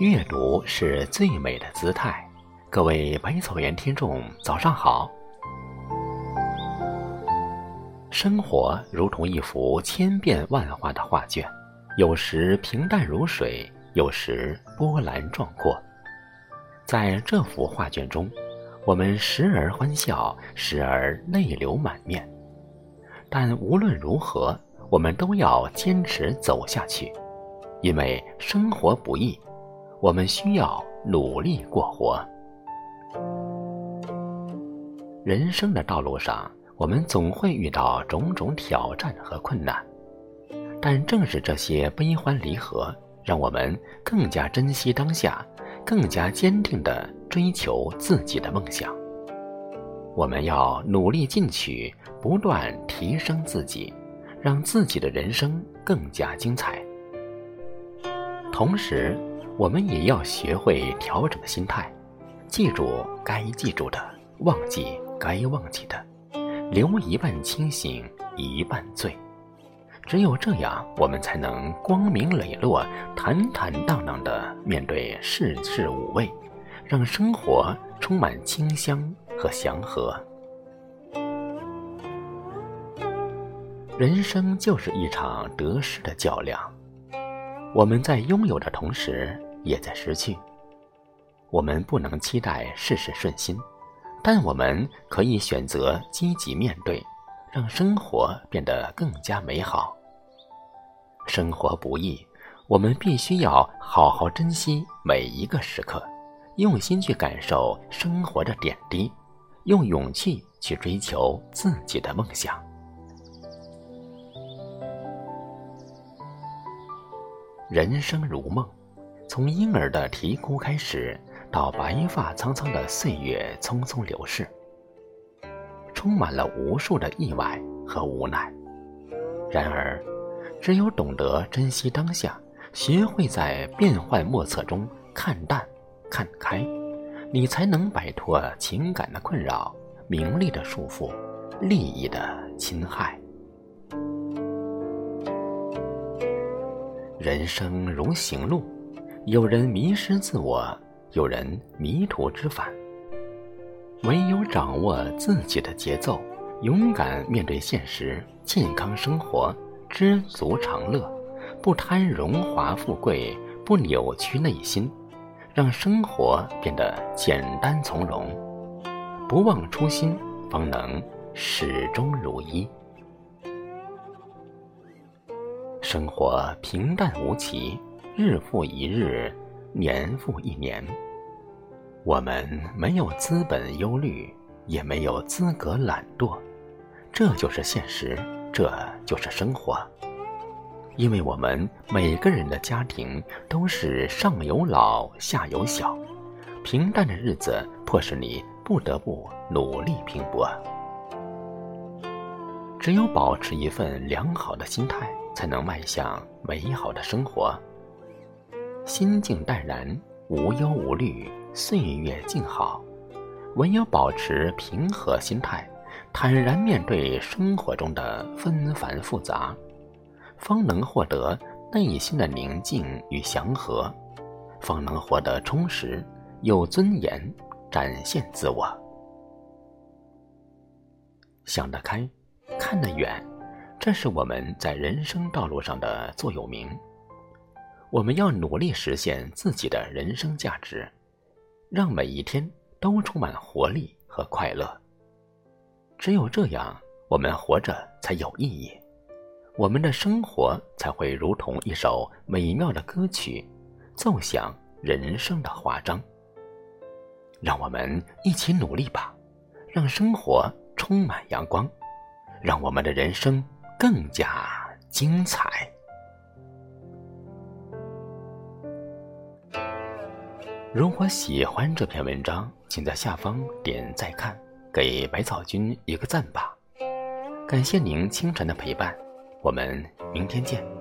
阅读是最美的姿态。各位百草园听众，早上好。生活如同一幅千变万化的画卷，有时平淡如水，有时波澜壮阔。在这幅画卷中，我们时而欢笑，时而泪流满面。但无论如何，我们都要坚持走下去，因为生活不易。我们需要努力过活。人生的道路上，我们总会遇到种种挑战和困难，但正是这些悲欢离合，让我们更加珍惜当下，更加坚定地追求自己的梦想。我们要努力进取，不断提升自己，让自己的人生更加精彩。同时，我们也要学会调整心态，记住该记住的，忘记该忘记的，留一半清醒，一半醉。只有这样，我们才能光明磊落、坦坦荡荡地面对世事五味，让生活充满清香和祥和。人生就是一场得失的较量，我们在拥有的同时。也在失去。我们不能期待事事顺心，但我们可以选择积极面对，让生活变得更加美好。生活不易，我们必须要好好珍惜每一个时刻，用心去感受生活的点滴，用勇气去追求自己的梦想。人生如梦。从婴儿的啼哭开始，到白发苍苍的岁月匆匆流逝，充满了无数的意外和无奈。然而，只有懂得珍惜当下，学会在变幻莫测中看淡、看开，你才能摆脱情感的困扰、名利的束缚、利益的侵害。人生如行路。有人迷失自我，有人迷途知返。唯有掌握自己的节奏，勇敢面对现实，健康生活，知足常乐，不贪荣华富贵，不扭曲内心，让生活变得简单从容，不忘初心，方能始终如一。生活平淡无奇。日复一日，年复一年，我们没有资本忧虑，也没有资格懒惰，这就是现实，这就是生活。因为我们每个人的家庭都是上有老下有小，平淡的日子迫使你不得不努力拼搏。只有保持一份良好的心态，才能迈向美好的生活。心静淡然，无忧无虑，岁月静好。唯有保持平和心态，坦然面对生活中的纷繁复杂，方能获得内心的宁静与祥和，方能活得充实、有尊严，展现自我。想得开，看得远，这是我们在人生道路上的座右铭。我们要努力实现自己的人生价值，让每一天都充满活力和快乐。只有这样，我们活着才有意义，我们的生活才会如同一首美妙的歌曲，奏响人生的华章。让我们一起努力吧，让生活充满阳光，让我们的人生更加精彩。如果喜欢这篇文章，请在下方点再看，给百草君一个赞吧。感谢您清晨的陪伴，我们明天见。